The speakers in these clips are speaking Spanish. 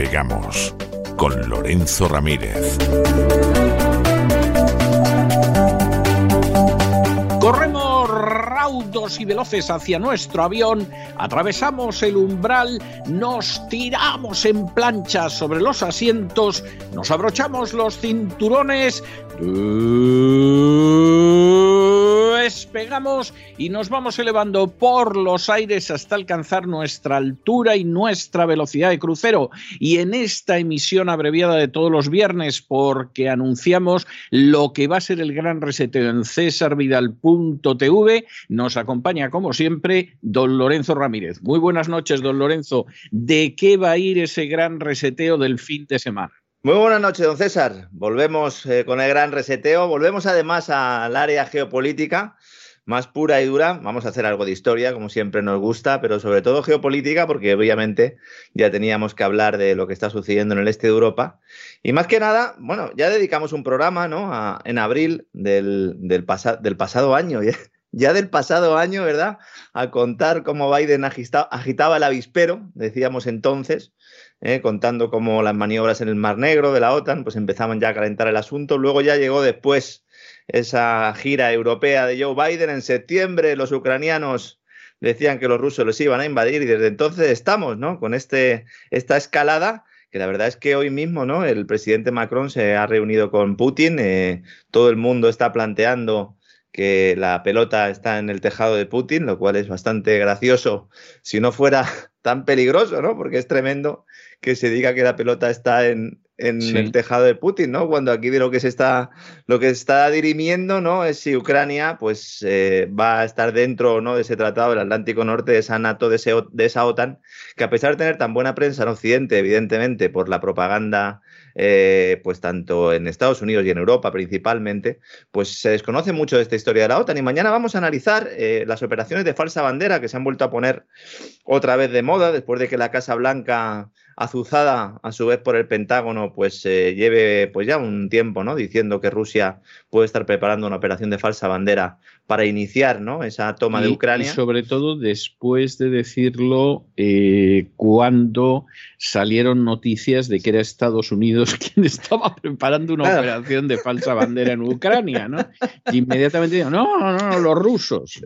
Despegamos con Lorenzo Ramírez. Corremos raudos y veloces hacia nuestro avión, atravesamos el umbral, nos tiramos en plancha sobre los asientos, nos abrochamos los cinturones, despegamos y nos vamos elevando por los aires hasta alcanzar nuestra altura y nuestra velocidad de crucero. Y en esta emisión abreviada de todos los viernes, porque anunciamos lo que va a ser el gran reseteo en cesarvidal.tv, nos acompaña como siempre don Lorenzo Ramírez. Muy buenas noches, don Lorenzo. ¿De qué va a ir ese gran reseteo del fin de semana? Muy buenas noches, don César. Volvemos eh, con el gran reseteo. Volvemos además al área geopolítica más pura y dura. Vamos a hacer algo de historia, como siempre nos gusta, pero sobre todo geopolítica, porque obviamente ya teníamos que hablar de lo que está sucediendo en el este de Europa. Y más que nada, bueno, ya dedicamos un programa, ¿no? en abril del, del, del pasado año. Ya, del pasado año, ¿verdad? A contar cómo Biden agitaba el avispero, decíamos entonces, ¿eh? contando cómo las maniobras en el Mar Negro de la OTAN, pues empezaban ya a calentar el asunto. Luego ya llegó después esa gira europea de Joe Biden en septiembre, los ucranianos decían que los rusos los iban a invadir y desde entonces estamos, ¿no? Con este, esta escalada que la verdad es que hoy mismo, ¿no? El presidente Macron se ha reunido con Putin, eh, todo el mundo está planteando que la pelota está en el tejado de Putin, lo cual es bastante gracioso si no fuera tan peligroso, ¿no? Porque es tremendo que se diga que la pelota está en, el tejado de Putin, ¿no? Cuando aquí de lo que se está, lo que está dirimiendo, ¿no? Es si Ucrania, pues, eh, va a estar dentro o no de ese tratado del Atlántico Norte, de esa NATO, de, de esa OTAN, que a pesar de tener tan buena prensa en Occidente, evidentemente, por la propaganda eh, pues tanto en Estados Unidos y en Europa principalmente, pues se desconoce mucho de esta historia de la OTAN. Y mañana vamos a analizar eh, las operaciones de falsa bandera que se han vuelto a poner otra vez de moda después de que la Casa Blanca azuzada a su vez por el Pentágono, pues eh, lleve pues ya un tiempo, ¿no? Diciendo que Rusia puede estar preparando una operación de falsa bandera para iniciar, ¿no? Esa toma de Ucrania. Y sobre todo después de decirlo eh, cuando salieron noticias de que era Estados Unidos quien estaba preparando una operación de falsa bandera en Ucrania, ¿no? Y inmediatamente digo, no, no, no, los rusos.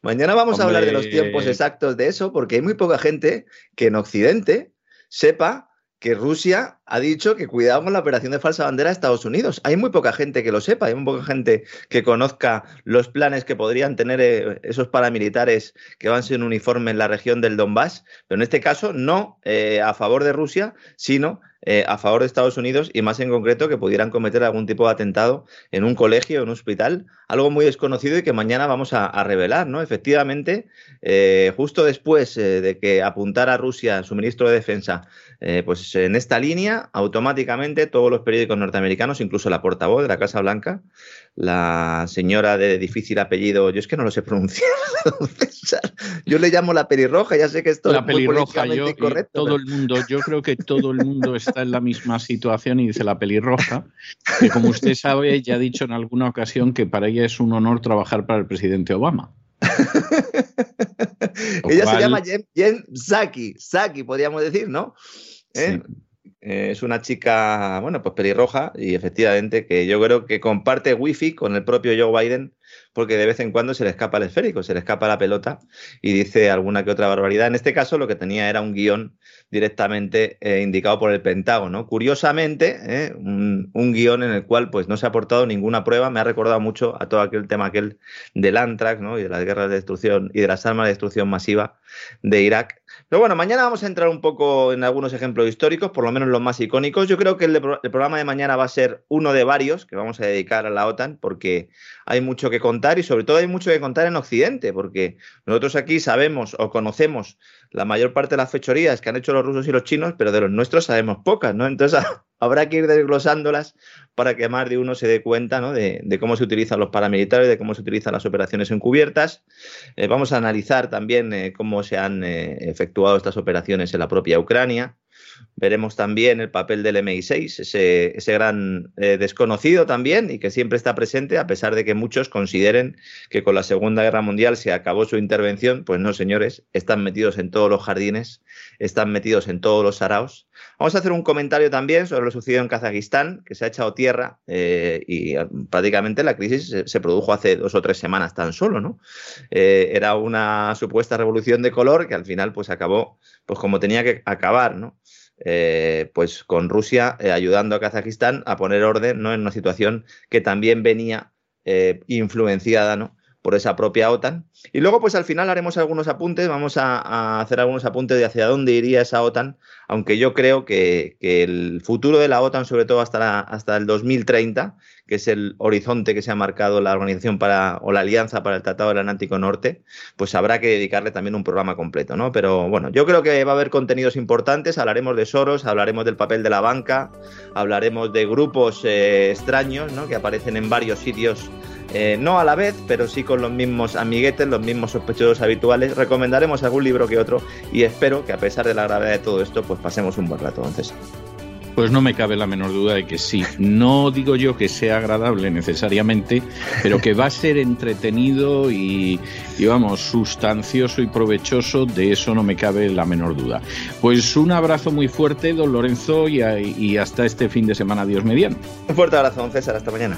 Mañana vamos a hablar de los tiempos exactos de eso, porque hay muy poca gente que en Occidente sepa que Rusia ha dicho que cuidado con la operación de falsa bandera de Estados Unidos. Hay muy poca gente que lo sepa, hay muy poca gente que conozca los planes que podrían tener eh, esos paramilitares que van sin uniforme en la región del Donbass, pero en este caso no eh, a favor de Rusia, sino eh, a favor de Estados Unidos y más en concreto que pudieran cometer algún tipo de atentado en un colegio, en un hospital, algo muy desconocido y que mañana vamos a, revelar, ¿no? Efectivamente, justo después de que apuntara Rusia su ministro de Defensa, pues en esta línea, automáticamente todos los periódicos norteamericanos, incluso la portavoz de la Casa Blanca, la señora de difícil apellido, yo es que no lo sé pronunciar, yo le llamo la pelirroja, ya sé que esto la es pelirroja, yo, todo el mundo, yo creo que todo el mundo está en la misma situación y dice la pelirroja, que como usted sabe, ya ha dicho en alguna ocasión que para ella es un honor trabajar para el presidente Obama. ella se llama Jen, Saki, Saki podríamos decir, ¿no? ¿Eh? Eh, es una chica, bueno, pues pelirroja y efectivamente que yo creo que comparte wifi con el propio Joe Biden porque de vez en cuando se le escapa el esférico, se le escapa la pelota y dice alguna que otra barbaridad. En este caso lo que tenía era un guion directamente eh, indicado por el Pentágono. Curiosamente, eh, un, guion en el cual pues, no se ha aportado ninguna prueba, me ha recordado mucho a todo aquel tema aquel del Antrax ¿no? y de las guerras de destrucción y de las armas de destrucción masiva de Irak. Pero bueno, mañana vamos a entrar un poco en algunos ejemplos históricos, por lo menos los más icónicos. Yo creo que el, el programa de mañana va a ser uno de varios que vamos a dedicar a la OTAN, porque hay mucho que contar y sobre todo hay mucho que contar en Occidente, porque nosotros aquí sabemos o conocemos la mayor parte de las fechorías que han hecho los rusos y los chinos, pero de los nuestros sabemos pocas, ¿no? Entonces habrá que ir desglosándolas para que más de uno se dé cuenta de, cómo se utilizan los paramilitares, de cómo se utilizan las operaciones encubiertas. Eh, vamos a analizar también eh, cómo se han eh, efectuado estas operaciones en la propia Ucrania. Veremos también el papel del MI6, ese, ese gran eh, desconocido también y que siempre está presente, a pesar de que muchos consideren que con la Segunda Guerra Mundial se acabó su intervención. Pues no, señores, están metidos en todos los jardines, están metidos en todos los saraos. Vamos a hacer un comentario también sobre lo sucedido en Kazajistán, que se ha echado tierra eh, y eh, prácticamente la crisis se, produjo hace dos o tres semanas tan solo, ¿no? era una supuesta revolución de color que al final pues acabó pues como tenía que acabar, ¿no? Eh, pues con Rusia eh, ayudando a Kazajistán a poner orden ¿no? en una situación que también venía eh, influenciada ¿no? Por esa propia OTAN. Y luego, pues al final haremos algunos apuntes, vamos a, hacer algunos apuntes de hacia dónde iría esa OTAN, aunque yo creo que, el futuro de la OTAN, sobre todo hasta, hasta el 2030, que es el horizonte que se ha marcado la organización para, o la Alianza para el Tratado del Atlántico Norte, pues habrá que dedicarle también un programa completo, ¿no? Pero bueno, yo creo que va a haber contenidos importantes, hablaremos de Soros, hablaremos del papel de la banca, hablaremos de grupos eh, extraños, ¿no? Que aparecen en varios sitios eh, no a la vez, pero sí con los mismos amiguetes, los mismos sospechosos habituales. Recomendaremos algún libro que otro y espero que a pesar de la gravedad de todo esto, pues pasemos un buen rato. Entonces. Pues no me cabe la menor duda de que sí. No digo yo que sea agradable necesariamente, pero que va a ser entretenido y, vamos, sustancioso y provechoso, de eso no me cabe la menor duda. Pues un abrazo muy fuerte, don Lorenzo, y, y hasta este fin de semana, Dios mediante. Un fuerte abrazo, don César, hasta mañana.